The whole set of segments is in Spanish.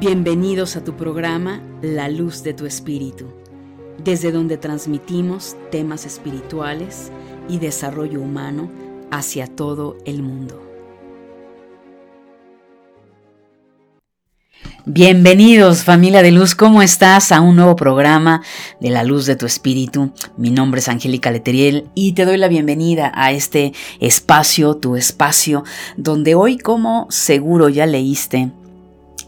Bienvenidos a tu programa La Luz de tu Espíritu, desde donde transmitimos temas espirituales y desarrollo humano hacia todo el mundo. Bienvenidos familia de luz, ¿cómo estás? A un nuevo programa de la luz de tu espíritu. Mi nombre es Angélica Leteriel y te doy la bienvenida a este espacio, tu espacio, donde hoy como seguro ya leíste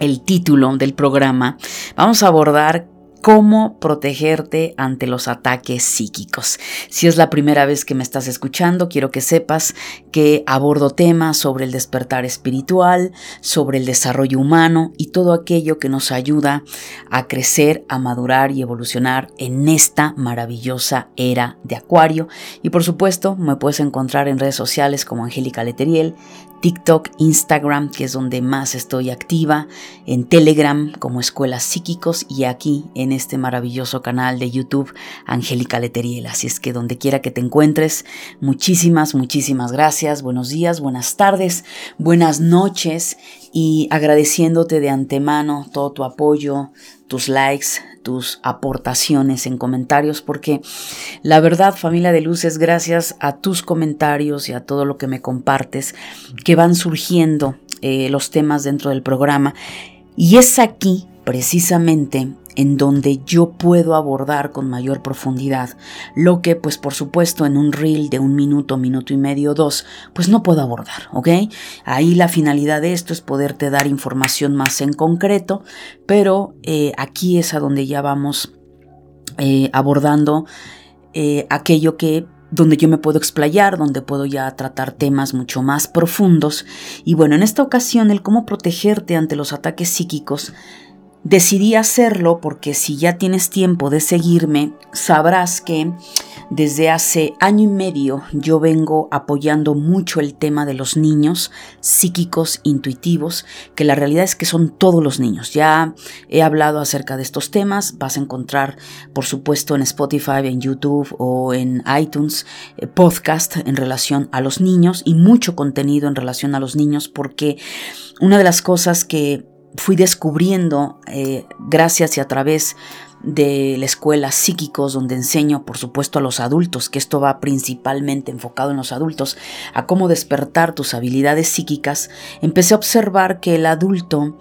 el título del programa, vamos a abordar cómo protegerte ante los ataques psíquicos. Si es la primera vez que me estás escuchando, quiero que sepas que abordo temas sobre el despertar espiritual, sobre el desarrollo humano y todo aquello que nos ayuda a crecer, a madurar y evolucionar en esta maravillosa era de Acuario. Y por supuesto, me puedes encontrar en redes sociales como Angélica Leteriel, TikTok, Instagram, que es donde más estoy activa, en Telegram como Escuelas Psíquicos y aquí en este maravilloso canal de YouTube, Angélica Leteriel. Así es que donde quiera que te encuentres, muchísimas, muchísimas gracias, buenos días, buenas tardes, buenas noches y agradeciéndote de antemano todo tu apoyo, tus likes, tus aportaciones en comentarios, porque la verdad, familia de luz, es gracias a tus comentarios y a todo lo que me compartes que van surgiendo eh, los temas dentro del programa. Y es aquí, precisamente, en donde yo puedo abordar con mayor profundidad lo que pues por supuesto en un reel de un minuto, minuto y medio, dos, pues no puedo abordar, ¿ok? Ahí la finalidad de esto es poderte dar información más en concreto, pero eh, aquí es a donde ya vamos eh, abordando eh, aquello que donde yo me puedo explayar, donde puedo ya tratar temas mucho más profundos. Y bueno, en esta ocasión el cómo protegerte ante los ataques psíquicos Decidí hacerlo porque si ya tienes tiempo de seguirme, sabrás que desde hace año y medio yo vengo apoyando mucho el tema de los niños psíquicos intuitivos, que la realidad es que son todos los niños. Ya he hablado acerca de estos temas, vas a encontrar por supuesto en Spotify, en YouTube o en iTunes eh, podcast en relación a los niños y mucho contenido en relación a los niños porque una de las cosas que fui descubriendo eh, gracias y a través de la escuela psíquicos donde enseño por supuesto a los adultos que esto va principalmente enfocado en los adultos a cómo despertar tus habilidades psíquicas empecé a observar que el adulto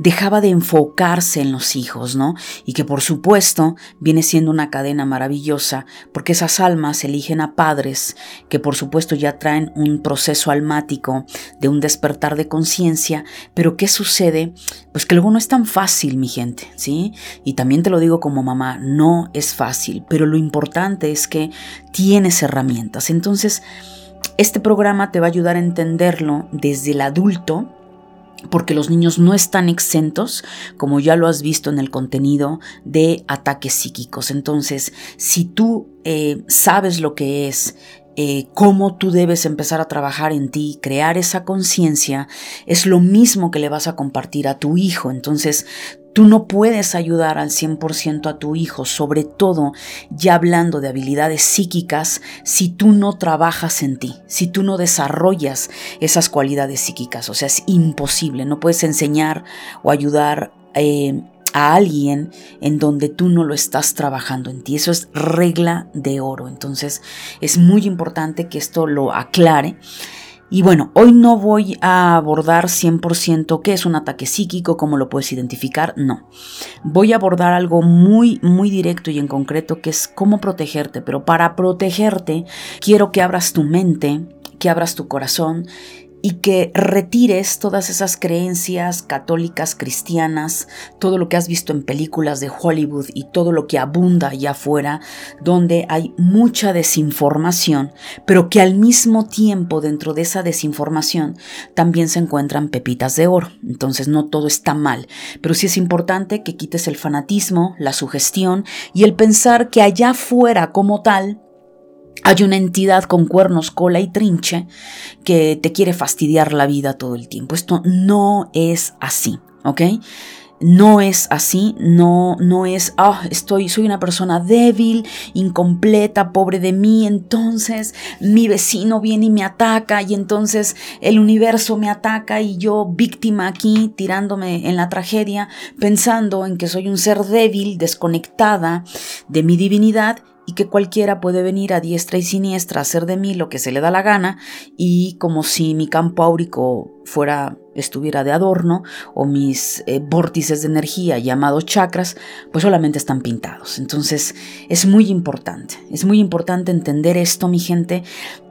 dejaba de enfocarse en los hijos, ¿no? Y que por supuesto viene siendo una cadena maravillosa porque esas almas eligen a padres que por supuesto ya traen un proceso almático de un despertar de conciencia, pero ¿qué sucede? Pues que luego no es tan fácil, mi gente, ¿sí? Y también te lo digo como mamá, no es fácil, pero lo importante es que tienes herramientas. Entonces, este programa te va a ayudar a entenderlo desde el adulto, porque los niños no están exentos, como ya lo has visto en el contenido, de ataques psíquicos. Entonces, si tú eh, sabes lo que es, eh, cómo tú debes empezar a trabajar en ti, crear esa conciencia, es lo mismo que le vas a compartir a tu hijo. Entonces, Tú no puedes ayudar al 100% a tu hijo, sobre todo ya hablando de habilidades psíquicas, si tú no trabajas en ti, si tú no desarrollas esas cualidades psíquicas. O sea, es imposible, no puedes enseñar o ayudar eh, a alguien en donde tú no lo estás trabajando en ti. Eso es regla de oro. Entonces es muy importante que esto lo aclare. Y bueno, hoy no voy a abordar 100% qué es un ataque psíquico, cómo lo puedes identificar, no. Voy a abordar algo muy, muy directo y en concreto que es cómo protegerte, pero para protegerte quiero que abras tu mente, que abras tu corazón y que retires todas esas creencias católicas cristianas, todo lo que has visto en películas de Hollywood y todo lo que abunda allá afuera, donde hay mucha desinformación, pero que al mismo tiempo dentro de esa desinformación también se encuentran pepitas de oro. Entonces no todo está mal, pero sí es importante que quites el fanatismo, la sugestión y el pensar que allá afuera como tal hay una entidad con cuernos, cola y trinche que te quiere fastidiar la vida todo el tiempo. Esto no es así, ¿ok? no es así, no, no es, ah, estoy, soy una persona débil, incompleta, pobre de mí, entonces mi vecino viene y me ataca y entonces el universo me ataca y yo víctima aquí tirándome en la tragedia, pensando en que soy un ser débil, desconectada de mi divinidad y que cualquiera puede venir a diestra y siniestra a hacer de mí lo que se le da la gana y como si mi campo áurico fuera estuviera de adorno o mis eh, vórtices de energía llamados chakras pues solamente están pintados. Entonces es muy importante, es muy importante entender esto mi gente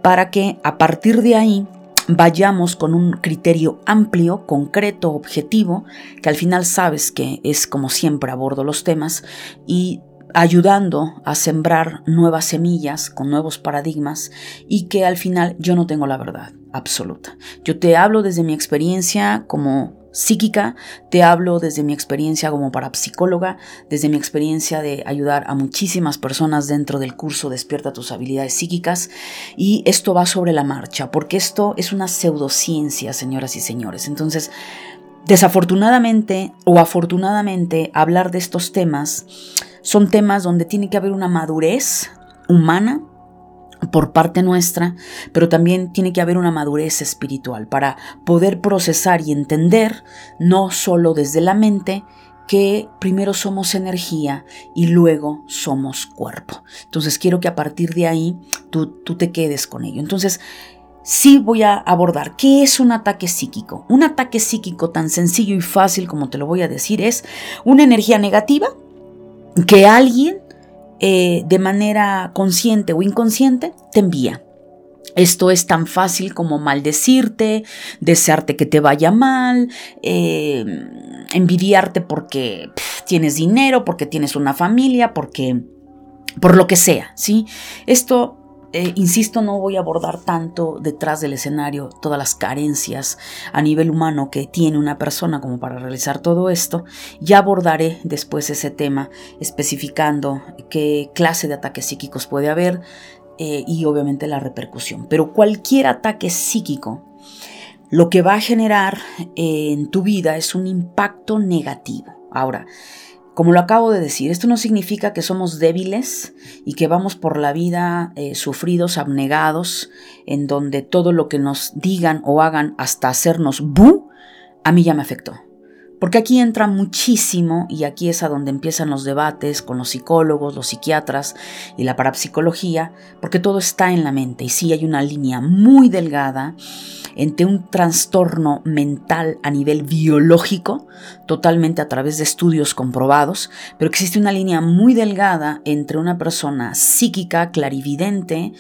para que a partir de ahí vayamos con un criterio amplio, concreto, objetivo, que al final sabes que es como siempre abordo los temas y ayudando a sembrar nuevas semillas con nuevos paradigmas y que al final yo no tengo la verdad absoluta. Yo te hablo desde mi experiencia como psíquica, te hablo desde mi experiencia como parapsicóloga, desde mi experiencia de ayudar a muchísimas personas dentro del curso Despierta tus habilidades psíquicas y esto va sobre la marcha, porque esto es una pseudociencia, señoras y señores. Entonces, desafortunadamente o afortunadamente, hablar de estos temas son temas donde tiene que haber una madurez humana por parte nuestra, pero también tiene que haber una madurez espiritual para poder procesar y entender, no solo desde la mente, que primero somos energía y luego somos cuerpo. Entonces quiero que a partir de ahí tú, tú te quedes con ello. Entonces, sí voy a abordar qué es un ataque psíquico. Un ataque psíquico tan sencillo y fácil como te lo voy a decir es una energía negativa que alguien eh, de manera consciente o inconsciente te envía. Esto es tan fácil como maldecirte, desearte que te vaya mal, eh, envidiarte porque tienes dinero, porque tienes una familia, porque por lo que sea, ¿sí? Esto eh, insisto, no voy a abordar tanto detrás del escenario todas las carencias a nivel humano que tiene una persona como para realizar todo esto. Ya abordaré después ese tema especificando qué clase de ataques psíquicos puede haber eh, y obviamente la repercusión. Pero cualquier ataque psíquico lo que va a generar en tu vida es un impacto negativo. Ahora, como lo acabo de decir, esto no significa que somos débiles y que vamos por la vida eh, sufridos, abnegados, en donde todo lo que nos digan o hagan hasta hacernos bu, a mí ya me afectó. Porque aquí entra muchísimo y aquí es a donde empiezan los debates con los psicólogos, los psiquiatras y la parapsicología, porque todo está en la mente y sí hay una línea muy delgada entre un trastorno mental a nivel biológico, totalmente a través de estudios comprobados, pero existe una línea muy delgada entre una persona psíquica, clarividente,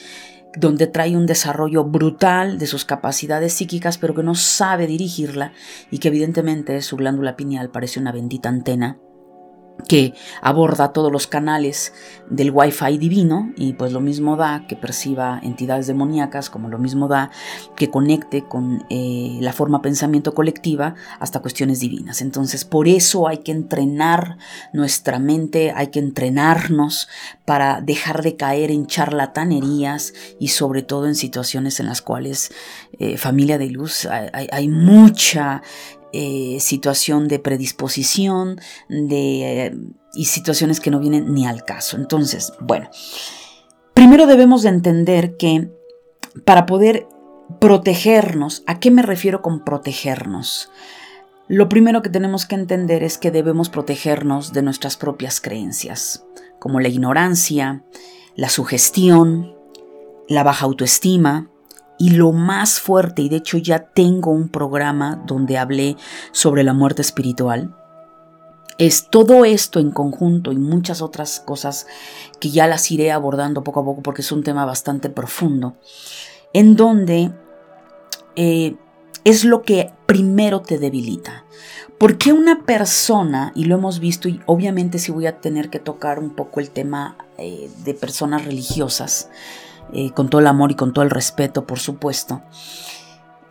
donde trae un desarrollo brutal de sus capacidades psíquicas, pero que no sabe dirigirla y que evidentemente su glándula pineal parece una bendita antena que aborda todos los canales del Wi-Fi divino y pues lo mismo da que perciba entidades demoníacas, como lo mismo da que conecte con eh, la forma pensamiento colectiva hasta cuestiones divinas. Entonces por eso hay que entrenar nuestra mente, hay que entrenarnos para dejar de caer en charlatanerías y sobre todo en situaciones en las cuales eh, familia de luz hay mucha eh, situación de predisposición de, eh, y situaciones que no vienen ni al caso. Entonces, bueno, primero debemos de entender que para poder protegernos, ¿a qué me refiero con protegernos? Lo primero que tenemos que entender es que debemos protegernos de nuestras propias creencias, como la ignorancia, la sugestión, la baja autoestima, y lo más fuerte, y de hecho ya tengo un programa donde hablé sobre la muerte espiritual, es todo esto en conjunto y muchas otras cosas que ya las iré abordando poco a poco porque es un tema bastante profundo, en donde eh, es lo que primero te debilita. Porque una persona, y lo hemos visto, y obviamente si voy a tener que tocar un poco el tema eh, de personas religiosas, eh, con todo el amor y con todo el respeto, por supuesto.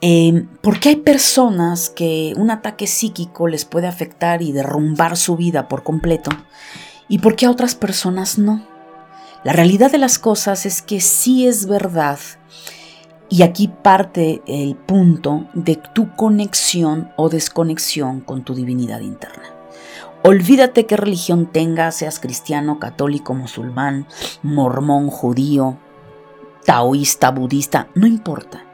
Eh, porque hay personas que un ataque psíquico les puede afectar y derrumbar su vida por completo, y por qué a otras personas no. La realidad de las cosas es que sí es verdad, y aquí parte el punto de tu conexión o desconexión con tu divinidad interna. Olvídate qué religión tengas, seas cristiano, católico, musulmán, mormón, judío, taoísta, budista, no importa.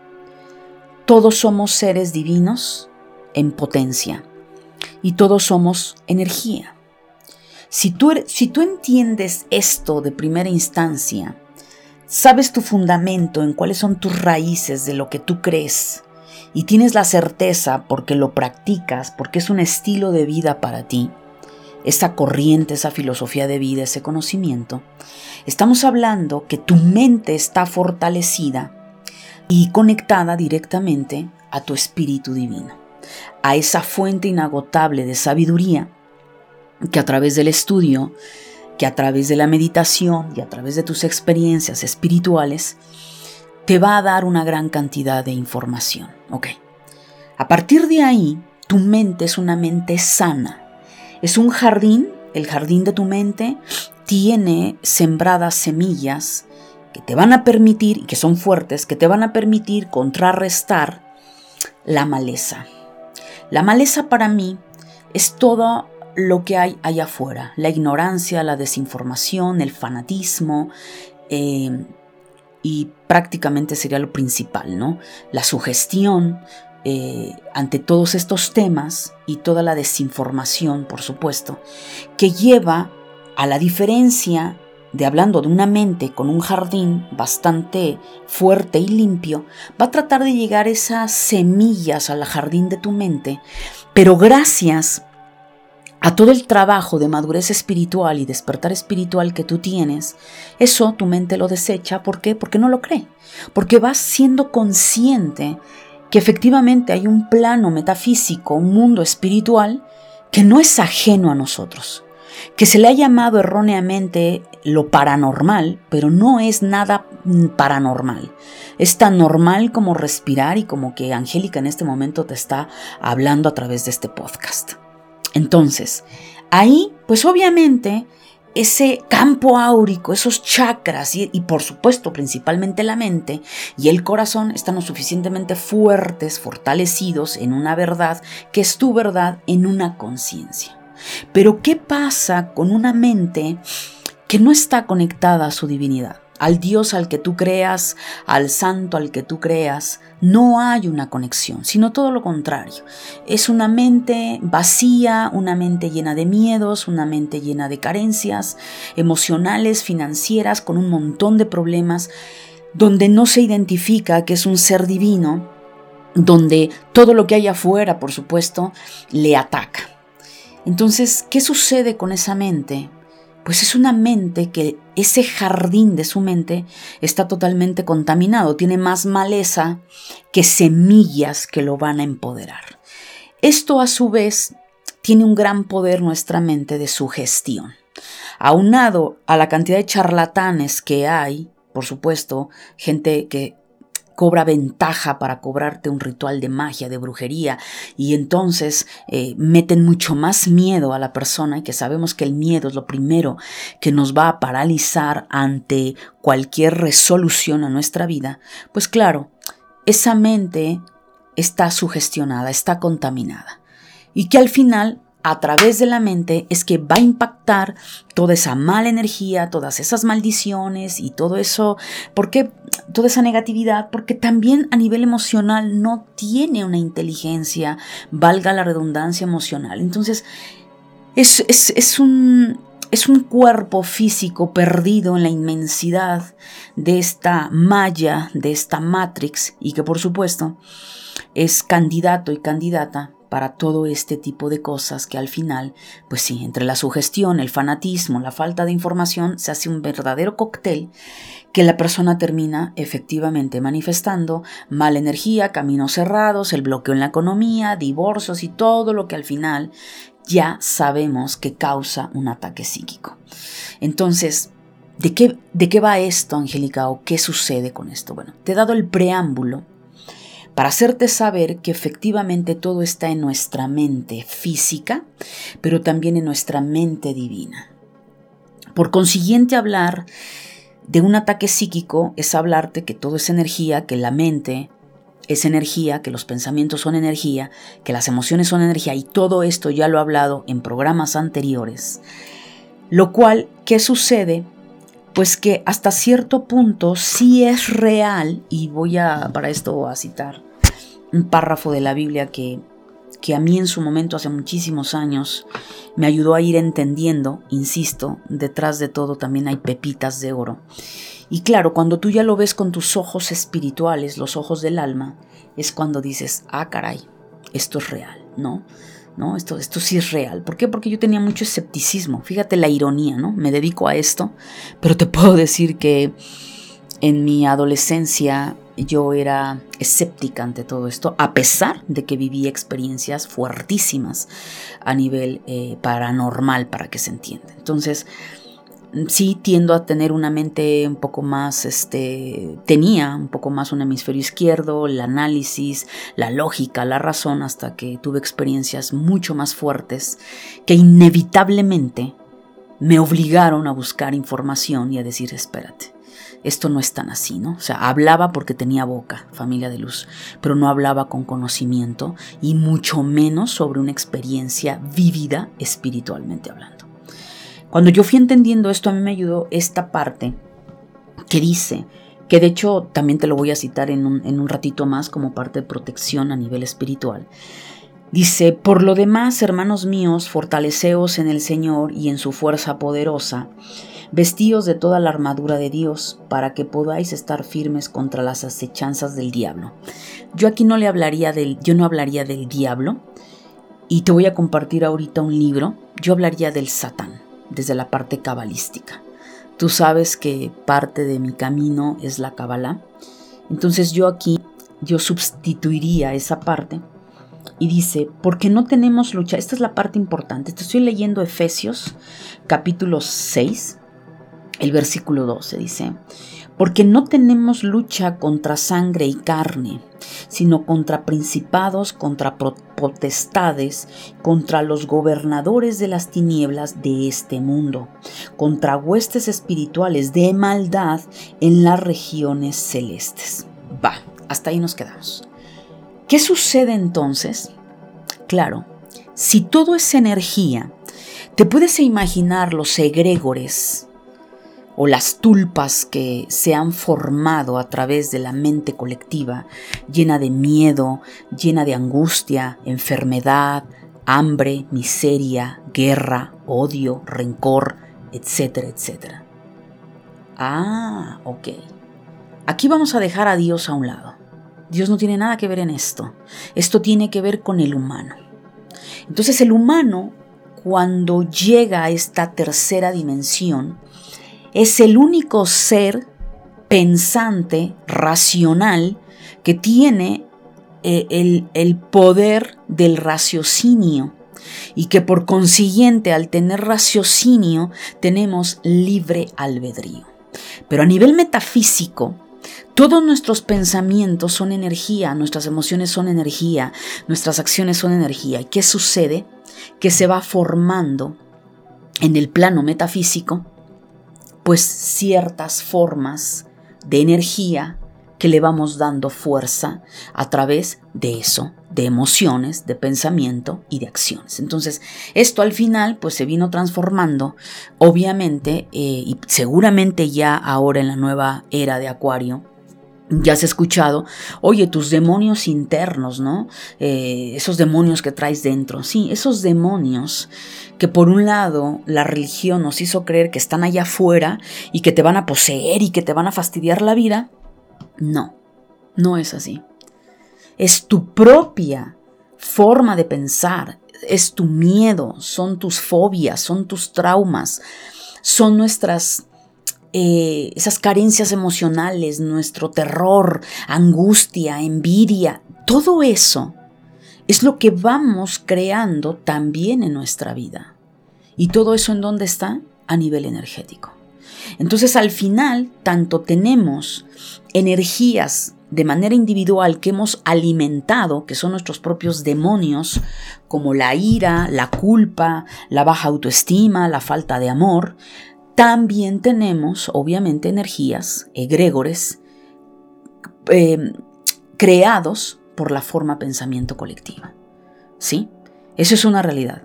Todos somos seres divinos en potencia y todos somos energía. Si tú, si tú entiendes esto de primera instancia, sabes tu fundamento en cuáles son tus raíces de lo que tú crees y tienes la certeza porque lo practicas, porque es un estilo de vida para ti, esa corriente, esa filosofía de vida, ese conocimiento, estamos hablando que tu mente está fortalecida y conectada directamente a tu espíritu divino, a esa fuente inagotable de sabiduría que a través del estudio, que a través de la meditación y a través de tus experiencias espirituales, te va a dar una gran cantidad de información. A partir de ahí, tu mente es una mente sana. Es un jardín, el jardín de tu mente tiene sembradas semillas que te van a permitir, y que son fuertes, que te van a permitir contrarrestar la maleza. La maleza para mí es todo lo que hay allá afuera, la ignorancia, la desinformación, el fanatismo, eh, y prácticamente sería lo principal, ¿no? La sugestión eh, ante todos estos temas y toda la desinformación, por supuesto, que lleva a la diferencia de hablando de una mente con un jardín bastante fuerte y limpio, va a tratar de llegar esas semillas al jardín de tu mente, pero gracias a todo el trabajo de madurez espiritual y despertar espiritual que tú tienes, eso tu mente lo desecha. ¿Por qué? Porque no lo cree. Porque vas siendo consciente que efectivamente hay un plano metafísico, un mundo espiritual que no es ajeno a nosotros, que se le ha llamado erróneamente lo paranormal, pero no es nada paranormal. Es tan normal como respirar y como que Angélica en este momento te está hablando a través de este podcast. Entonces, ahí, pues obviamente, ese campo áurico, esos chakras y, por supuesto principalmente la mente y el corazón están lo suficientemente fuertes, fortalecidos en una verdad que es tu verdad en una conciencia. Pero ¿qué pasa con una mente que no está conectada a su divinidad? Al Dios al que tú creas, al santo al que tú creas, no hay una conexión, sino todo lo contrario. Es una mente vacía, una mente llena de miedos, una mente llena de carencias emocionales, financieras, con un montón de problemas, donde no se identifica que es un ser divino, donde todo lo que hay afuera, por supuesto, le ataca. Entonces, ¿qué sucede con esa mente? Pues es una mente que ese jardín de su mente está totalmente contaminado, tiene más maleza que semillas que lo van a empoderar. Esto a su vez tiene un gran poder nuestra mente de sugestión. Aunado a la cantidad de charlatanes que hay, por supuesto, gente que cobra ventaja para cobrarte un ritual de magia, de brujería, y entonces eh, meten mucho más miedo a la persona y que sabemos que el miedo es lo primero que nos va a paralizar ante cualquier resolución a nuestra vida, pues claro, esa mente está sugestionada, está contaminada. Y que al final a través de la mente es que va a impactar toda esa mala energía, todas esas maldiciones y todo eso. ¿Por qué? Toda esa negatividad, porque también a nivel emocional no tiene una inteligencia, valga la redundancia emocional. Entonces, es, es, un, es un cuerpo físico perdido en la inmensidad de esta malla, de esta matrix, y que por supuesto es candidato y candidata para todo este tipo de cosas que al final, pues sí, entre la sugestión, el fanatismo, la falta de información, se hace un verdadero cóctel que la persona termina efectivamente manifestando mala energía, caminos cerrados, el bloqueo en la economía, divorcios y todo lo que al final ya sabemos que causa un ataque psíquico. Entonces, ¿de qué, de qué va esto, Angélica? ¿O qué sucede con esto? Bueno, te he dado el preámbulo para hacerte saber que efectivamente todo está en nuestra mente física, pero también en nuestra mente divina. Por consiguiente, hablar de un ataque psíquico es hablarte que todo es energía, que la mente es energía, que los pensamientos son energía, que las emociones son energía y todo esto ya lo he hablado en programas anteriores. Lo cual, ¿qué sucede? Pues que hasta cierto punto sí es real, y voy a para esto a citar un párrafo de la Biblia que, que a mí en su momento, hace muchísimos años, me ayudó a ir entendiendo, insisto, detrás de todo también hay pepitas de oro. Y claro, cuando tú ya lo ves con tus ojos espirituales, los ojos del alma, es cuando dices, ah, caray, esto es real, ¿no? ¿No? Esto, esto sí es real. ¿Por qué? Porque yo tenía mucho escepticismo. Fíjate la ironía, ¿no? Me dedico a esto, pero te puedo decir que en mi adolescencia yo era escéptica ante todo esto, a pesar de que viví experiencias fuertísimas a nivel eh, paranormal, para que se entienda. Entonces, sí tiendo a tener una mente un poco más, este, tenía un poco más un hemisferio izquierdo, el análisis, la lógica, la razón, hasta que tuve experiencias mucho más fuertes que inevitablemente me obligaron a buscar información y a decir, espérate, esto no es tan así, ¿no? O sea, hablaba porque tenía boca, familia de luz, pero no hablaba con conocimiento y mucho menos sobre una experiencia vívida espiritualmente hablando. Cuando yo fui entendiendo esto, a mí me ayudó esta parte que dice, que de hecho también te lo voy a citar en un, en un ratito más como parte de protección a nivel espiritual. Dice, por lo demás, hermanos míos, fortaleceos en el Señor y en su fuerza poderosa, vestíos de toda la armadura de Dios, para que podáis estar firmes contra las acechanzas del diablo. Yo aquí no le hablaría del, yo no hablaría del diablo, y te voy a compartir ahorita un libro, yo hablaría del Satán desde la parte cabalística. Tú sabes que parte de mi camino es la Kabbalah. Entonces yo aquí, yo sustituiría esa parte y dice, porque no tenemos lucha, esta es la parte importante, te estoy leyendo Efesios capítulo 6, el versículo 12, dice, porque no tenemos lucha contra sangre y carne, sino contra principados, contra potestades, contra los gobernadores de las tinieblas de este mundo, contra huestes espirituales de maldad en las regiones celestes. Va, hasta ahí nos quedamos. ¿Qué sucede entonces? Claro, si todo es energía, te puedes imaginar los egregores, o las tulpas que se han formado a través de la mente colectiva, llena de miedo, llena de angustia, enfermedad, hambre, miseria, guerra, odio, rencor, etcétera, etcétera. Ah, ok. Aquí vamos a dejar a Dios a un lado. Dios no tiene nada que ver en esto. Esto tiene que ver con el humano. Entonces el humano, cuando llega a esta tercera dimensión, es el único ser pensante, racional, que tiene eh, el, el poder del raciocinio y que por consiguiente al tener raciocinio tenemos libre albedrío. Pero a nivel metafísico, todos nuestros pensamientos son energía, nuestras emociones son energía, nuestras acciones son energía. ¿Y qué sucede? Que se va formando en el plano metafísico pues ciertas formas de energía que le vamos dando fuerza a través de eso, de emociones, de pensamiento y de acciones. Entonces, esto al final pues se vino transformando, obviamente, eh, y seguramente ya ahora en la nueva era de Acuario, ya has escuchado, oye, tus demonios internos, ¿no? Eh, esos demonios que traes dentro. Sí, esos demonios que por un lado la religión nos hizo creer que están allá afuera y que te van a poseer y que te van a fastidiar la vida. No, no es así. Es tu propia forma de pensar, es tu miedo, son tus fobias, son tus traumas, son nuestras eh, esas carencias emocionales, nuestro terror, angustia, envidia, todo eso es lo que vamos creando también en nuestra vida. ¿Y todo eso en dónde está? A nivel energético. Entonces al final, tanto tenemos energías de manera individual que hemos alimentado, que son nuestros propios demonios, como la ira, la culpa, la baja autoestima, la falta de amor, también tenemos, obviamente, energías, egregores, eh, creados por la forma pensamiento colectiva. ¿Sí? Eso es una realidad.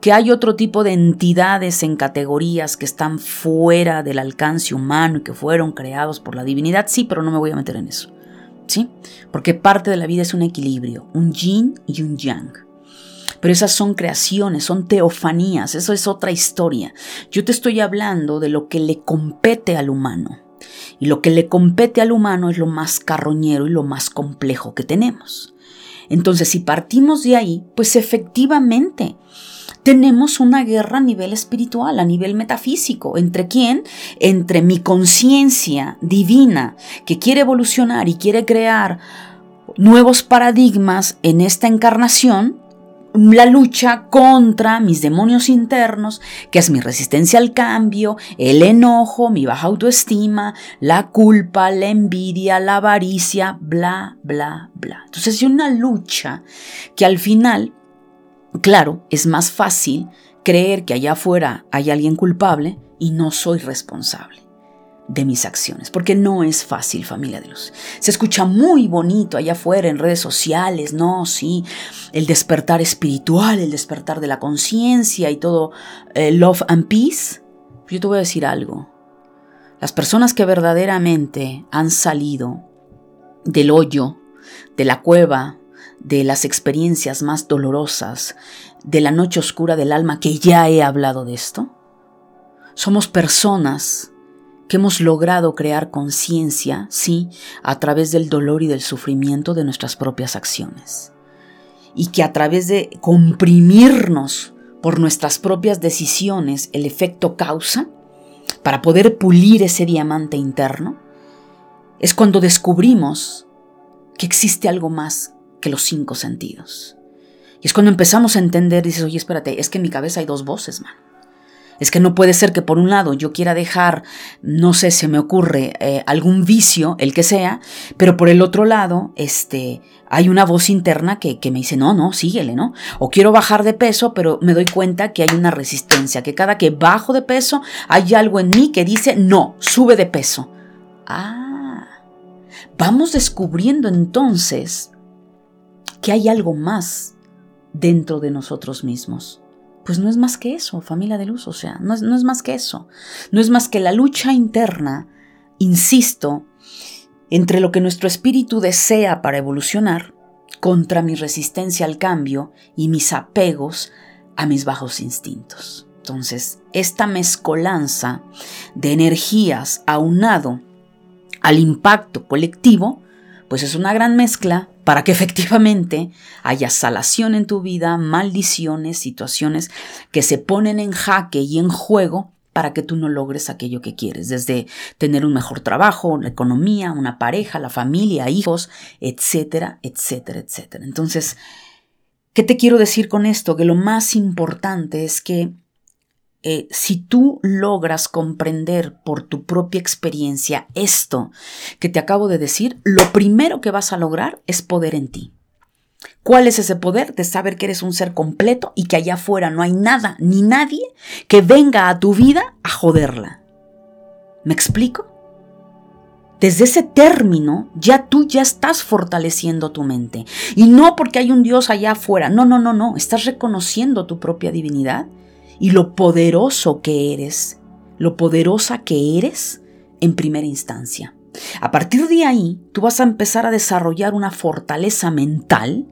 Que hay otro tipo de entidades en categorías que están fuera del alcance humano y que fueron creados por la divinidad, sí, pero no me voy a meter en eso. ¿Sí? Porque parte de la vida es un equilibrio, un yin y un yang. Pero esas son creaciones, son teofanías, eso es otra historia. Yo te estoy hablando de lo que le compete al humano. Y lo que le compete al humano es lo más carroñero y lo más complejo que tenemos. Entonces, si partimos de ahí, pues efectivamente tenemos una guerra a nivel espiritual, a nivel metafísico. ¿Entre quién? Entre mi conciencia divina que quiere evolucionar y quiere crear nuevos paradigmas en esta encarnación la lucha contra mis demonios internos, que es mi resistencia al cambio, el enojo, mi baja autoestima, la culpa, la envidia, la avaricia, bla, bla, bla. Entonces es una lucha que al final, claro, es más fácil creer que allá afuera hay alguien culpable y no soy responsable de mis acciones, porque no es fácil, familia de luz. Se escucha muy bonito allá afuera en redes sociales, no, sí, el despertar espiritual, el despertar de la conciencia y todo, eh, love and peace. Yo te voy a decir algo. Las personas que verdaderamente han salido del hoyo, de la cueva, de las experiencias más dolorosas, de la noche oscura del alma, que ya he hablado de esto, somos personas que hemos logrado crear conciencia, sí, a través del dolor y del sufrimiento de nuestras propias acciones. Y que a través de comprimirnos por nuestras propias decisiones el efecto causa, para poder pulir ese diamante interno, es cuando descubrimos que existe algo más que los cinco sentidos. Y es cuando empezamos a entender, dices, oye, espérate, es que en mi cabeza hay dos voces, man. Es que no puede ser que por un lado yo quiera dejar, no sé, se me ocurre eh, algún vicio, el que sea, pero por el otro lado, este, hay una voz interna que, que, me dice, no, no, síguele, ¿no? O quiero bajar de peso, pero me doy cuenta que hay una resistencia, que cada que bajo de peso hay algo en mí que dice, no, sube de peso. Ah, vamos descubriendo entonces que hay algo más dentro de nosotros mismos pues no es más que eso, familia de luz, o sea, no es, no es más que eso. No es más que la lucha interna, insisto, entre lo que nuestro espíritu desea para evolucionar contra mi resistencia al cambio y mis apegos a mis bajos instintos. Entonces, esta mezcolanza de energías aunado al impacto colectivo, pues es una gran mezcla para que efectivamente haya salación en tu vida, maldiciones, situaciones que se ponen en jaque y en juego para que tú no logres aquello que quieres, desde tener un mejor trabajo, la economía, una pareja, la familia, hijos, etcétera, etcétera, etcétera. Entonces, ¿qué te quiero decir con esto? Que lo más importante es que eh, si tú logras comprender por tu propia experiencia esto que te acabo de decir, lo primero que vas a lograr es poder en ti. ¿Cuál es ese poder de saber que eres un ser completo y que allá afuera no hay nada ni nadie que venga a tu vida a joderla? ¿Me explico? Desde ese término ya tú ya estás fortaleciendo tu mente. Y no porque hay un Dios allá afuera. No, no, no, no. Estás reconociendo tu propia divinidad y lo poderoso que eres, lo poderosa que eres en primera instancia. A partir de ahí, tú vas a empezar a desarrollar una fortaleza mental,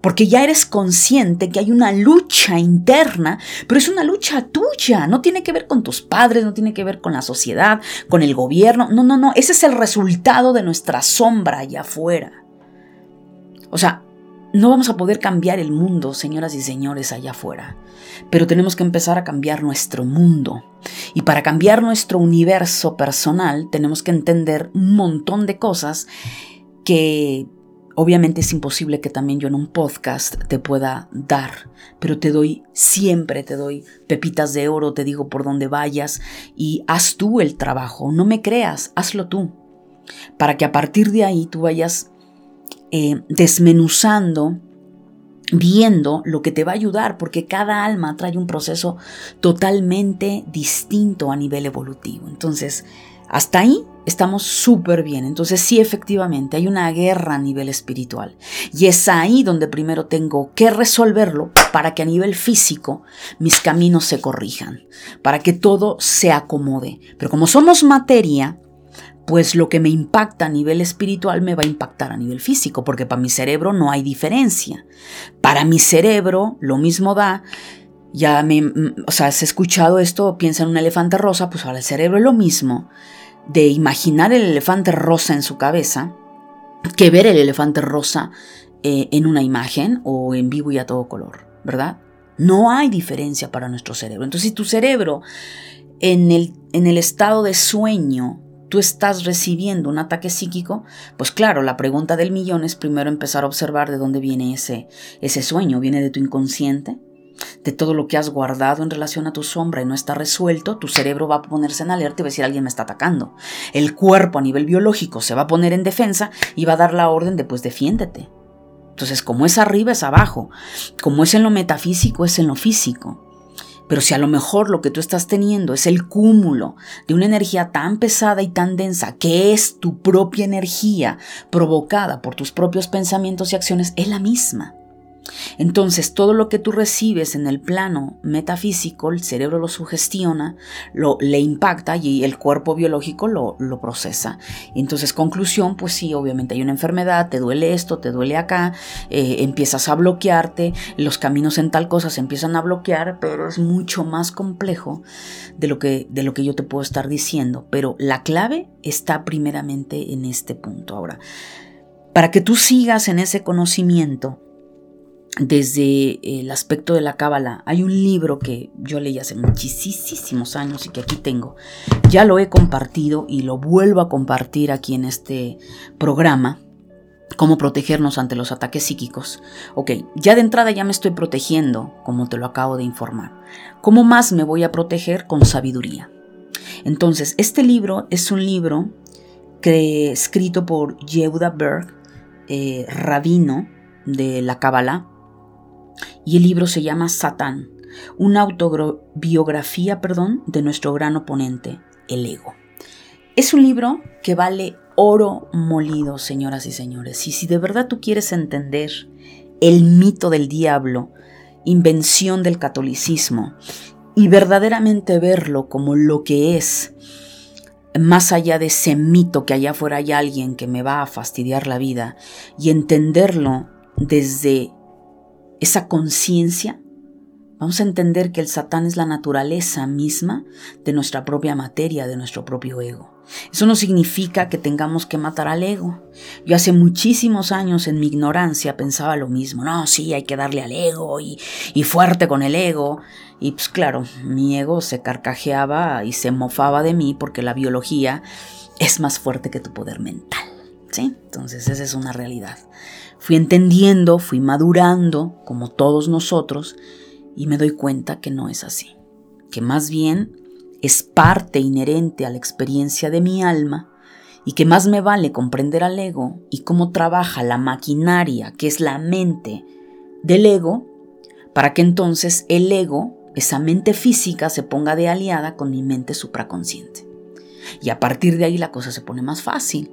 porque ya eres consciente que hay una lucha interna, pero es una lucha tuya, no tiene que ver con tus padres, no tiene que ver con la sociedad, con el gobierno, no, no, no, ese es el resultado de nuestra sombra allá afuera. O sea, no vamos a poder cambiar el mundo, señoras y señores, allá afuera, pero tenemos que empezar a cambiar nuestro mundo. Y para cambiar nuestro universo personal tenemos que entender un montón de cosas que obviamente es imposible que también yo en un podcast te pueda dar, pero te doy, siempre te doy pepitas de oro, te digo por dónde vayas y haz tú el trabajo, no me creas, hazlo tú, para que a partir de ahí tú vayas eh, desmenuzando, viendo lo que te va a ayudar, porque cada alma trae un proceso totalmente distinto a nivel evolutivo. Entonces, Hasta ahí estamos súper bien. Entonces sí, efectivamente, hay una guerra a nivel espiritual. Y es ahí donde primero tengo que resolverlo para que a nivel físico mis caminos se corrijan, para que todo se acomode. Pero como somos materia, pues lo que me impacta a nivel espiritual me va a impactar a nivel físico, porque para mi cerebro no hay diferencia. Para mi cerebro lo mismo da ya me, o sea, has escuchado esto, piensa en un elefante rosa, pues para el cerebro es lo mismo de imaginar el elefante rosa en su cabeza que ver el elefante rosa eh, en una imagen o en vivo y a todo color, ¿verdad? No hay diferencia para nuestro cerebro. Entonces, si tu cerebro en el, en el estado de sueño tú estás recibiendo un ataque psíquico, pues claro, la pregunta del millón es primero empezar a observar de dónde viene ese, ese sueño. ¿Viene de tu inconsciente? de todo lo que has guardado en relación a tu sombra y no está resuelto, tu cerebro va a ponerse en alerta y va a decir alguien me está atacando. El cuerpo a nivel biológico se va a poner en defensa y va a dar la orden de pues defiéndete. Entonces, como es arriba es abajo, como es en lo metafísico es en lo físico. Pero si a lo mejor lo que tú estás teniendo es el cúmulo de una energía tan pesada y tan densa que es tu propia energía provocada por tus propios pensamientos y acciones, es la misma. Entonces, todo lo que tú recibes en el plano metafísico, el cerebro lo sugestiona, lo, le impacta y el cuerpo biológico lo, lo procesa. Entonces, conclusión, pues sí, obviamente hay una enfermedad, te duele esto, te duele acá, eh, empiezas a bloquearte, los caminos en tal cosa se empiezan a bloquear, pero es mucho más complejo de lo que, de lo que yo te puedo estar diciendo. Pero la clave está primeramente en este punto. Ahora, para que tú sigas en ese conocimiento, desde el aspecto de la cábala. Hay un libro que yo leí hace muchísimos años y que aquí tengo. Ya lo he compartido y lo vuelvo a compartir aquí en este programa. Cómo protegernos ante los ataques psíquicos. Ok, ya de entrada ya me estoy protegiendo, como te lo acabo de informar. ¿Cómo más me voy a proteger? Con sabiduría. Entonces, este libro es un libro que, escrito por Yehuda Berg, eh, rabino de la Cábala, y el libro se llama Satán, una autobiografía, perdón, de nuestro gran oponente, el ego. Es un libro que vale oro molido, señoras y señores. Y si de verdad tú quieres entender el mito del diablo, invención del catolicismo, y verdaderamente verlo como lo que es, más allá de ese mito que allá afuera hay alguien que me va a fastidiar la vida, y entenderlo desde esa conciencia, vamos a entender que el Satán es la naturaleza misma de nuestra propia materia, de nuestro propio ego. Eso no significa que tengamos que matar al ego. Yo hace muchísimos años en mi ignorancia pensaba lo mismo. No, sí, hay que darle al ego y, y fuerte con el ego. Y pues claro, mi ego se carcajeaba y se mofaba de mí porque la biología es más fuerte que tu poder mental. ¿Sí? Entonces esa es una realidad. Fui entendiendo, fui madurando, como todos nosotros, y me doy cuenta que no es así, que más bien es parte inherente a la experiencia de mi alma y que más me vale comprender al ego y cómo trabaja la maquinaria que es la mente del ego, para que entonces el ego, esa mente física, se ponga de aliada con mi mente supraconsciente. Y a partir de ahí la cosa se pone más fácil.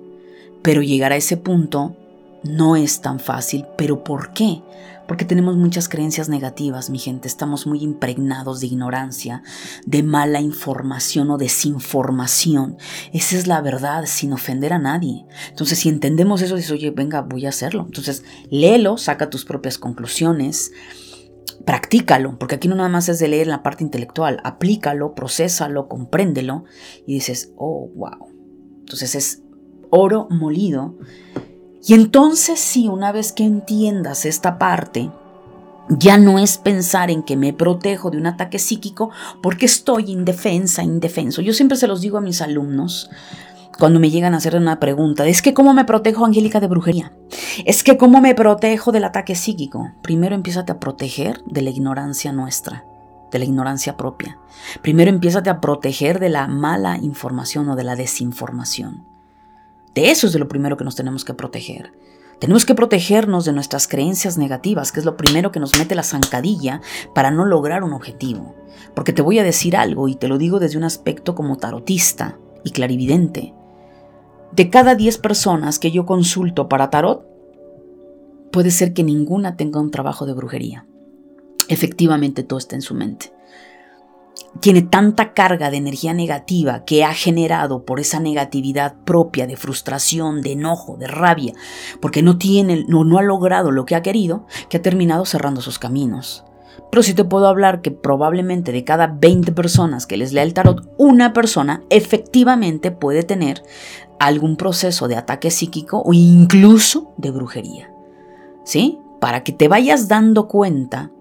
Pero llegar a ese punto no es tan fácil, pero ¿por qué? Porque tenemos muchas creencias negativas, mi gente. Estamos muy impregnados de ignorancia, de mala información o desinformación. Esa es la verdad, sin ofender a nadie. Entonces, si entendemos eso, dices, oye, venga, voy a hacerlo. Entonces, léelo, saca tus propias conclusiones, practícalo, porque aquí no nada más es de leer la parte intelectual. Aplícalo, procésalo, compréndelo y dices, oh, wow. Entonces, es oro molido y entonces sí, una vez que entiendas esta parte, ya no es pensar en que me protejo de un ataque psíquico porque estoy indefensa, indefenso. Yo siempre se los digo a mis alumnos cuando me llegan a hacer una pregunta, es que cómo me protejo, Angélica, de brujería. Es que cómo me protejo del ataque psíquico. Primero empiezate a proteger de la ignorancia nuestra, de la ignorancia propia. Primero empiezate a proteger de la mala información o de la desinformación. De eso es de lo primero que nos tenemos que proteger. Tenemos que protegernos de nuestras creencias negativas, que es lo primero que nos mete la zancadilla para no lograr un objetivo. Porque te voy a decir algo y te lo digo desde un aspecto como tarotista y clarividente. De cada 10 personas que yo consulto para tarot, puede ser que ninguna tenga un trabajo de brujería. Efectivamente, todo está en su mente. Tiene tanta carga de energía negativa que ha generado por esa negatividad propia de frustración, de enojo, de rabia, porque no tiene, no, no ha logrado lo que ha querido, que ha terminado cerrando sus caminos. Pero sí te puedo hablar que probablemente de cada 20 personas que les lea el tarot, una persona efectivamente puede tener algún proceso de ataque psíquico o incluso de brujería. ¿Sí? Para que te vayas dando cuenta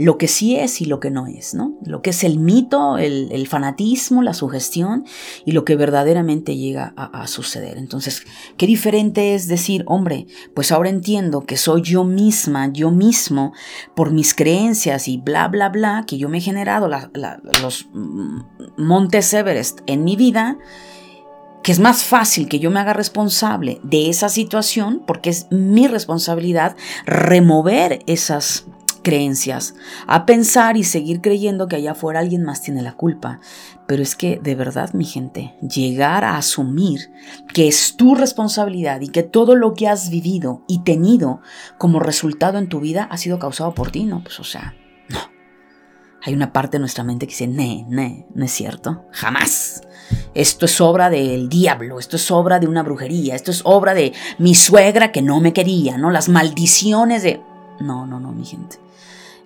lo que sí es y lo que no es, ¿no? Lo que es el mito, el, fanatismo, la sugestión y lo que verdaderamente llega a, suceder. Entonces, qué diferente es decir, hombre, pues ahora entiendo que soy yo misma, yo mismo, por mis creencias y bla, bla, bla, que yo me he generado los montes Everest en mi vida, que es más fácil que yo me haga responsable de esa situación, porque es mi responsabilidad remover esas creencias, a pensar y seguir creyendo que allá afuera alguien más tiene la culpa. Pero es que, de verdad, mi gente, llegar a asumir que es tu responsabilidad y que todo lo que has vivido y tenido como resultado en tu vida ha sido causado por ti, ¿no? Pues o sea, no. Hay una parte de nuestra mente que dice, no, no, no es cierto, jamás. Esto es obra del diablo, esto es obra de una brujería, esto es obra de mi suegra que no me quería, ¿no? Las maldiciones de... No, no, no, mi gente.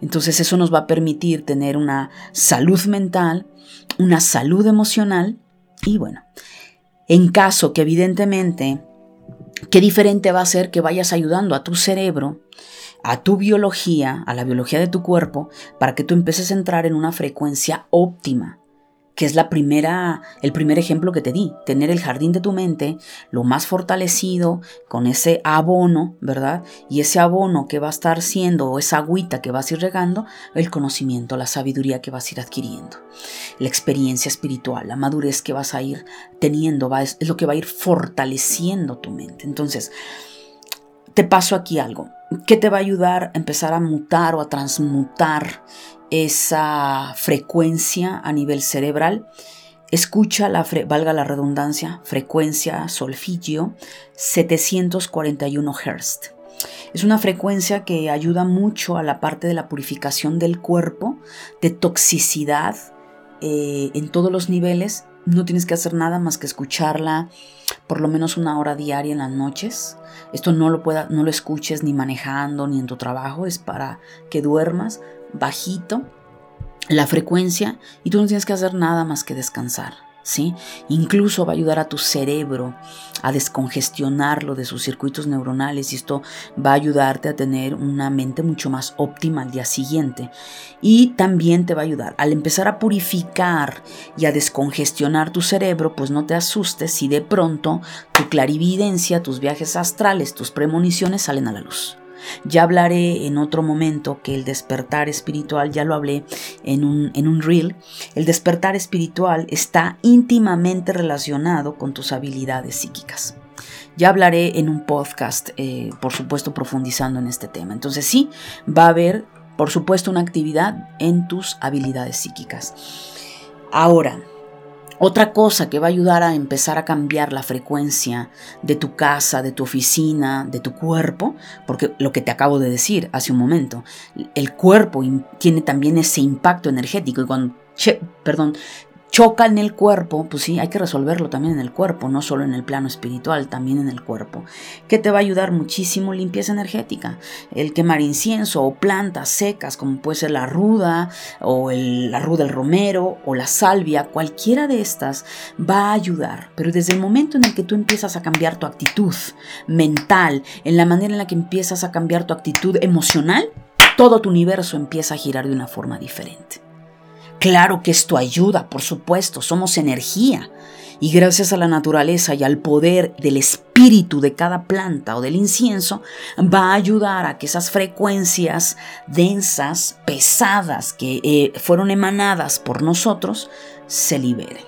Entonces eso nos va a permitir tener una salud mental, una salud emocional y bueno, en caso que evidentemente, qué diferente va a ser que vayas ayudando a tu cerebro, a tu biología, a la biología de tu cuerpo, para que tú empieces a entrar en una frecuencia óptima que es la primera, el primer ejemplo que te di, tener el jardín de tu mente lo más fortalecido con ese abono, ¿verdad? Y ese abono que va a estar siendo, o esa agüita que vas a ir regando, el conocimiento, la sabiduría que vas a ir adquiriendo, la experiencia espiritual, la madurez que vas a ir teniendo, va, es lo que va a ir fortaleciendo tu mente. Entonces, te paso aquí algo. ¿Qué te va a ayudar a empezar a mutar o a transmutar esa frecuencia a nivel cerebral. Escucha la, valga la redundancia, frecuencia solfigio 741 Hz. Es una frecuencia que ayuda mucho a la parte de la purificación del cuerpo, de toxicidad eh, en todos los niveles. No tienes que hacer nada más que escucharla por lo menos una hora diaria en las noches. Esto no lo, pueda, no lo escuches ni manejando ni en tu trabajo, es para que duermas bajito la frecuencia y tú no tienes que hacer nada más que descansar. ¿Sí? Incluso va a ayudar a tu cerebro a descongestionarlo de sus circuitos neuronales y esto va a ayudarte a tener una mente mucho más óptima al día siguiente. Y también te va a ayudar al empezar a purificar y a descongestionar tu cerebro, pues no te asustes si de pronto tu clarividencia, tus viajes astrales, tus premoniciones salen a la luz. Ya hablaré en otro momento que el despertar espiritual, ya lo hablé en un, en un reel, el despertar espiritual está íntimamente relacionado con tus habilidades psíquicas. Ya hablaré en un podcast, eh, por supuesto, profundizando en este tema. Entonces sí, va a haber, por supuesto, una actividad en tus habilidades psíquicas. Ahora, otra cosa que va a ayudar a empezar a cambiar la frecuencia de tu casa, de tu oficina, de tu cuerpo, porque lo que te acabo de decir hace un momento, el cuerpo tiene también ese impacto energético y cuando, perdón, choca en el cuerpo, pues sí, hay que resolverlo también en el cuerpo, no solo en el plano espiritual, también en el cuerpo. Que te va a ayudar muchísimo limpieza energética. El quemar incienso o plantas secas, como puede ser la ruda, o la ruda del romero, o la salvia, cualquiera de estas va a ayudar. Pero desde el momento en el que tú empiezas a cambiar tu actitud mental, en la manera en la que empiezas a cambiar tu actitud emocional, todo tu universo empieza a girar de una forma diferente. Claro que esto ayuda, por supuesto, somos energía. Y gracias a la naturaleza y al poder del espíritu de cada planta o del incienso, va a ayudar a que esas frecuencias densas, pesadas, que eh, fueron emanadas por nosotros, se liberen.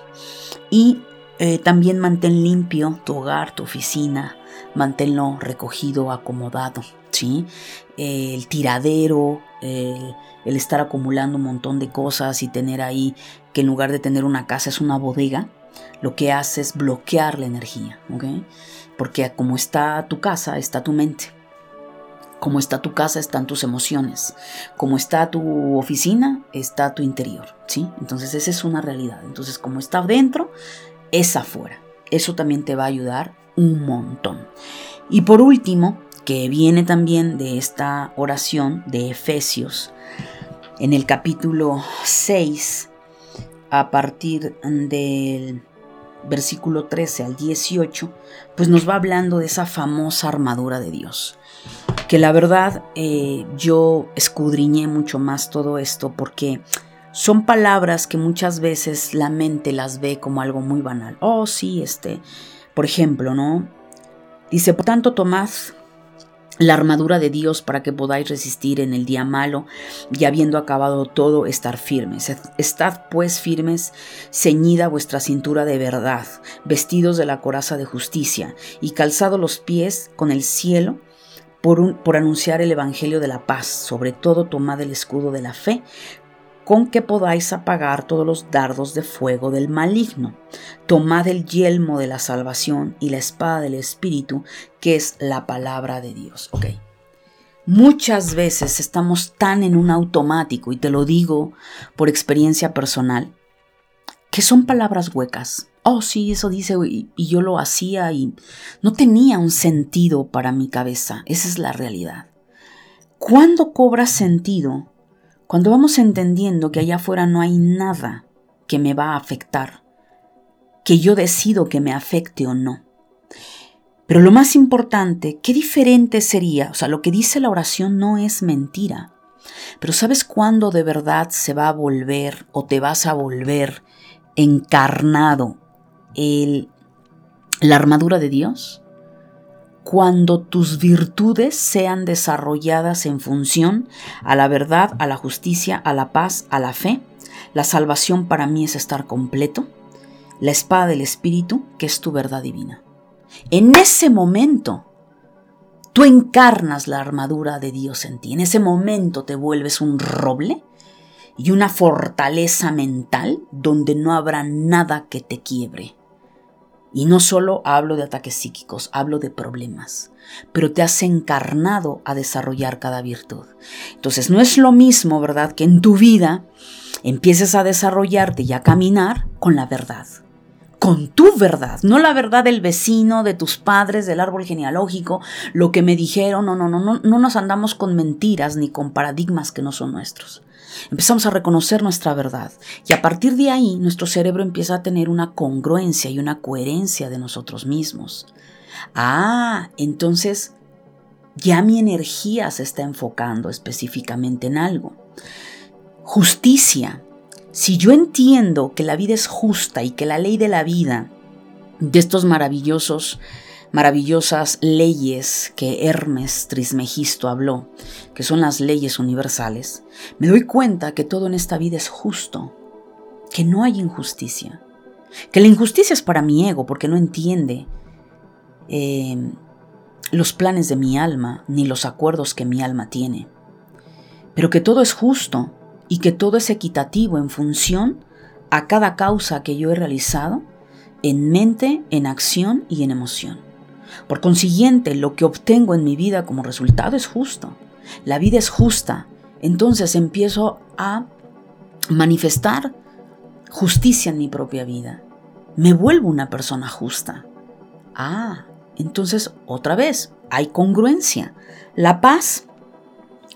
Y eh, también mantén limpio tu hogar, tu oficina, manténlo recogido, acomodado. ¿sí? El tiradero, el estar acumulando un montón de cosas y tener ahí que en lugar de tener una casa es una bodega, lo que hace es bloquear la energía, ¿ok? Porque como está tu casa, está tu mente. Como está tu casa, están tus emociones. Como está tu oficina, está tu interior, ¿sí? Entonces esa es una realidad. Entonces como está dentro, es afuera. Eso también te va a ayudar un montón. Y por último, que viene también de esta oración de Efesios, en el capítulo 6, a partir del versículo 13 al 18, pues nos va hablando de esa famosa armadura de Dios. Que la verdad eh, yo escudriñé mucho más todo esto porque son palabras que muchas veces la mente las ve como algo muy banal. Oh, sí, este, por ejemplo, ¿no? Dice, por tanto, tomad la armadura de Dios para que podáis resistir en el día malo y habiendo acabado todo estar firmes. Estad pues firmes, ceñida vuestra cintura de verdad, vestidos de la coraza de justicia y calzado los pies con el cielo por, por anunciar el Evangelio de la paz. Sobre todo tomad el escudo de la fe con que podáis apagar todos los dardos de fuego del maligno. Tomad el yelmo de la salvación y la espada del Espíritu, que es la palabra de Dios. Muchas veces estamos tan en un automático, y te lo digo por experiencia personal, que son palabras huecas. Oh, sí, eso dice, y, y yo lo hacía y no tenía un sentido para mi cabeza. Esa es la realidad. ¿Cuándo cobra sentido? Cuando vamos entendiendo que allá afuera no hay nada que me va a afectar, que yo decido que me afecte o no. Pero lo más importante, qué diferente sería, o sea, lo que dice la oración no es mentira. Pero ¿sabes cuándo de verdad se va a volver o te vas a volver encarnado el, la armadura de Dios? Cuando tus virtudes sean desarrolladas en función a la verdad, a la justicia, a la paz, a la fe. La salvación para mí es estar completo. La espada del Espíritu, que es tu verdad divina. En ese momento, tú encarnas la armadura de Dios en ti. En ese momento te vuelves un roble y una fortaleza mental donde no habrá nada que te quiebre. Y no solo hablo de ataques psíquicos, hablo de problemas, pero te has encarnado a desarrollar cada virtud. Entonces no es lo mismo, ¿verdad?, que en tu vida empieces a desarrollarte y a caminar con la verdad. Con tu verdad, no la verdad del vecino, de tus padres, del árbol genealógico, lo que me dijeron, no, no, no, no, no nos andamos con mentiras ni con paradigmas que no son nuestros. Empezamos a reconocer nuestra verdad y a partir de ahí nuestro cerebro empieza a tener una congruencia y una coherencia de nosotros mismos. Ah, entonces ya mi energía se está enfocando específicamente en algo. Justicia. Si yo entiendo que la vida es justa y que la ley de la vida, de estos maravillosos maravillosas leyes que Hermes Trismegisto habló, que son las leyes universales, me doy cuenta que todo en esta vida es justo, que no hay injusticia, que la injusticia es para mi ego porque no entiende em, los planes de mi alma ni los acuerdos que mi alma tiene, pero que todo es justo y que todo es equitativo en función a cada causa que yo he realizado en mente, en acción y en emoción. Por consiguiente, lo que obtengo en mi vida como resultado es justo. La vida es justa. Entonces empiezo a manifestar justicia en mi propia vida. Me vuelvo una persona justa. Ah, entonces otra vez, hay congruencia. La paz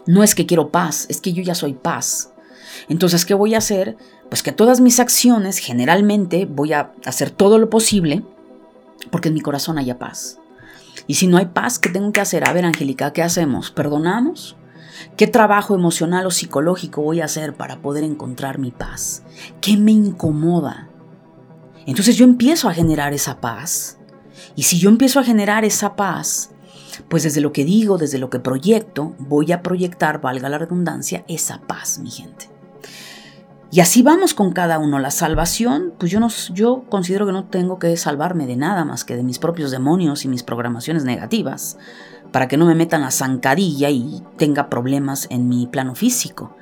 no es que quiero paz, es que yo ya soy paz. Entonces, ¿qué voy a hacer? Pues que todas mis acciones, generalmente, voy a hacer todo lo posible porque en mi corazón haya paz. Y si no hay paz, ¿qué tengo que hacer? A ver, Angélica, ¿qué hacemos? ¿Perdonamos? ¿Qué trabajo emocional o psicológico voy a hacer para poder encontrar mi paz? ¿Qué me incomoda? Entonces yo empiezo a generar esa paz. Y si yo empiezo a generar esa paz, pues desde lo que digo, desde lo que proyecto, voy a proyectar, valga la redundancia, esa paz, mi gente. Y así vamos con cada uno. La salvación, pues yo, no, yo considero que no tengo que salvarme de nada más que de mis propios demonios y mis programaciones negativas, para que no me metan la zancadilla y tenga problemas en mi plano físico.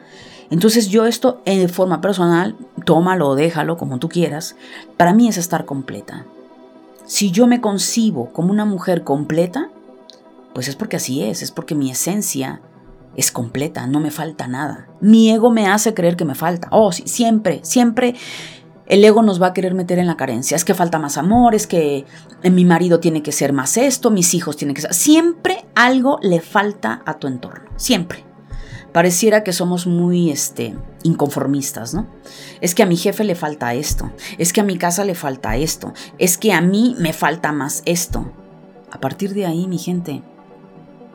Entonces yo esto en forma personal, tómalo o déjalo como tú quieras, para mí es estar completa. Si yo me concibo como una mujer completa, pues es porque así es, es porque mi esencia es completa, no me falta nada. Mi ego me hace creer que me falta. Oh, sí, siempre, siempre el ego nos va a querer meter en la carencia. Es que falta más amor, es que mi marido tiene que ser más esto, mis hijos tienen que ser... Siempre algo le falta a tu entorno, siempre. Pareciera que somos muy este, inconformistas, ¿no? Es que a mi jefe le falta esto, es que a mi casa le falta esto, es que a mí me falta más esto. A partir de ahí, mi gente,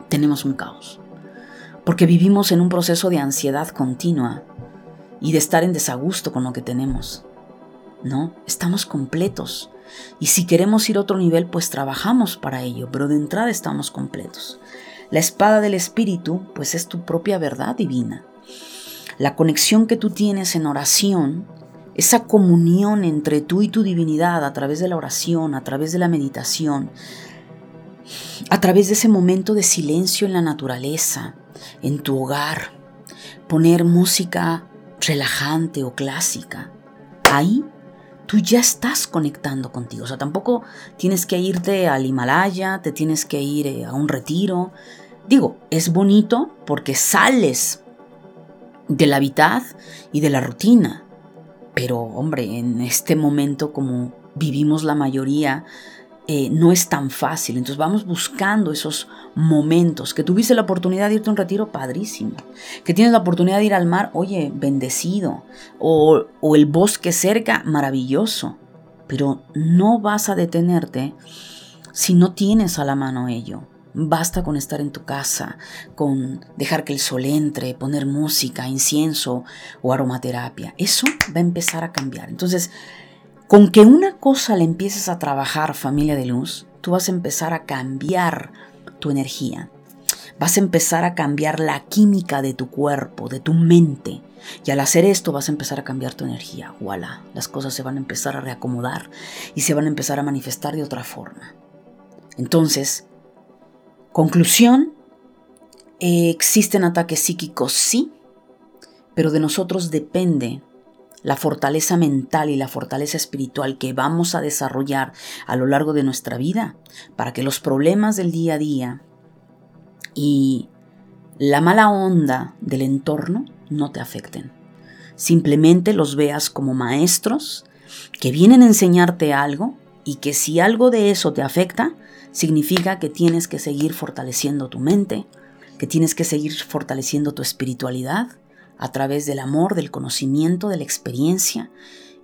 tenemos un caos. Porque vivimos en un proceso de ansiedad continua y de estar en desagusto con lo que tenemos. No, estamos completos. Y si queremos ir a otro nivel, pues trabajamos para ello, pero de entrada estamos completos. La espada del Espíritu, pues es tu propia verdad divina. La conexión que tú tienes en oración, esa comunión entre tú y tu divinidad a través de la oración, a través de la meditación, a través de ese momento de silencio en la naturaleza, en tu hogar, poner música relajante o clásica. Ahí tú ya estás conectando contigo. O sea, tampoco tienes que irte al Himalaya, te tienes que ir eh, a un retiro. Digo, es bonito porque sales del hábitat y de la rutina. Pero, hombre, en este momento como vivimos la mayoría, eh, no es tan fácil. Entonces vamos buscando esos momentos. Que tuviste la oportunidad de irte a un retiro, padrísimo. Que tienes la oportunidad de ir al mar, oye, bendecido. O, o el bosque cerca, maravilloso. Pero no vas a detenerte si no tienes a la mano ello. Basta con estar en tu casa, con dejar que el sol entre, poner música, incienso o aromaterapia. Eso va a empezar a cambiar. Entonces, con que una cosa le empieces a trabajar, familia de luz, tú vas a empezar a cambiar tu energía. Vas a empezar a cambiar la química de tu cuerpo, de tu mente. Y al hacer esto vas a empezar a cambiar tu energía. Voilà, las cosas se van a empezar a reacomodar y se van a empezar a manifestar de otra forma. Entonces, conclusión, existen ataques psíquicos, sí, pero de nosotros depende la fortaleza mental y la fortaleza espiritual que vamos a desarrollar a lo largo de nuestra vida para que los problemas del día a día y la mala onda del entorno no te afecten. Simplemente los veas como maestros que vienen a enseñarte algo y que si algo de eso te afecta, significa que tienes que seguir fortaleciendo tu mente, que tienes que seguir fortaleciendo tu espiritualidad a través del amor, del conocimiento, de la experiencia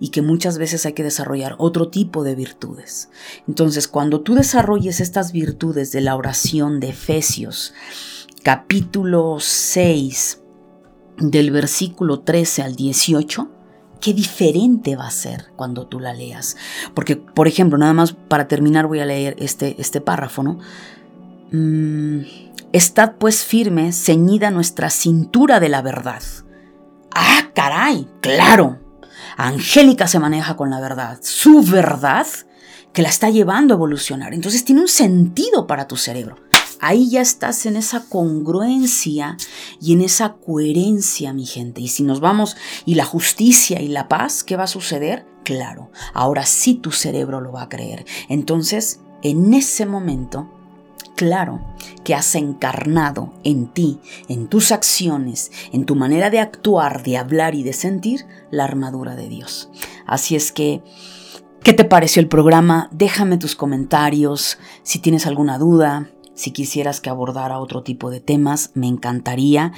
y que muchas veces hay que desarrollar otro tipo de virtudes. Entonces, cuando tú desarrolles estas virtudes de la oración de Efesios, capítulo 6, del versículo 13 al 18, qué diferente va a ser cuando tú la leas. Porque, por ejemplo, nada más para terminar voy a leer este, este párrafo, ¿no? Mm, Estad pues firme, ceñida nuestra cintura de la verdad. Ah, caray, claro. Angélica se maneja con la verdad. Su verdad que la está llevando a evolucionar. Entonces tiene un sentido para tu cerebro. Ahí ya estás en esa congruencia y en esa coherencia, mi gente. Y si nos vamos, y la justicia y la paz, ¿qué va a suceder? Claro, ahora sí tu cerebro lo va a creer. Entonces, en ese momento, claro que has encarnado en ti, en tus acciones, en tu manera de actuar, de hablar y de sentir la armadura de Dios. Así es que, ¿qué te pareció el programa? Déjame tus comentarios, si tienes alguna duda, si quisieras que abordara otro tipo de temas, me encantaría.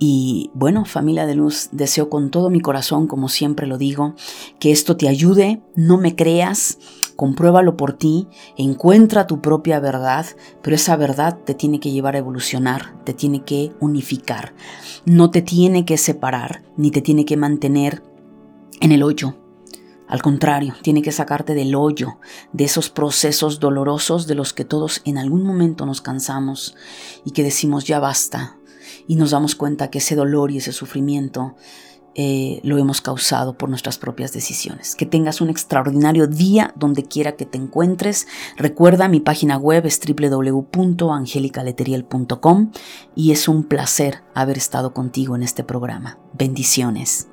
Y bueno, familia de luz, deseo con todo mi corazón, como siempre lo digo, que esto te ayude, no me creas, compruébalo por ti, encuentra tu propia verdad, pero esa verdad te tiene que llevar a evolucionar, te tiene que unificar, no te tiene que separar, ni te tiene que mantener en el hoyo. Al contrario, tiene que sacarte del hoyo, de esos procesos dolorosos de los que todos en algún momento nos cansamos y que decimos ya basta, y nos damos cuenta que ese dolor y ese sufrimiento eh, lo hemos causado por nuestras propias decisiones. Que tengas un extraordinario día donde quiera que te encuentres. Recuerda, mi página web es www.angelicaleteriel.com y es un placer haber estado contigo en este programa. Bendiciones.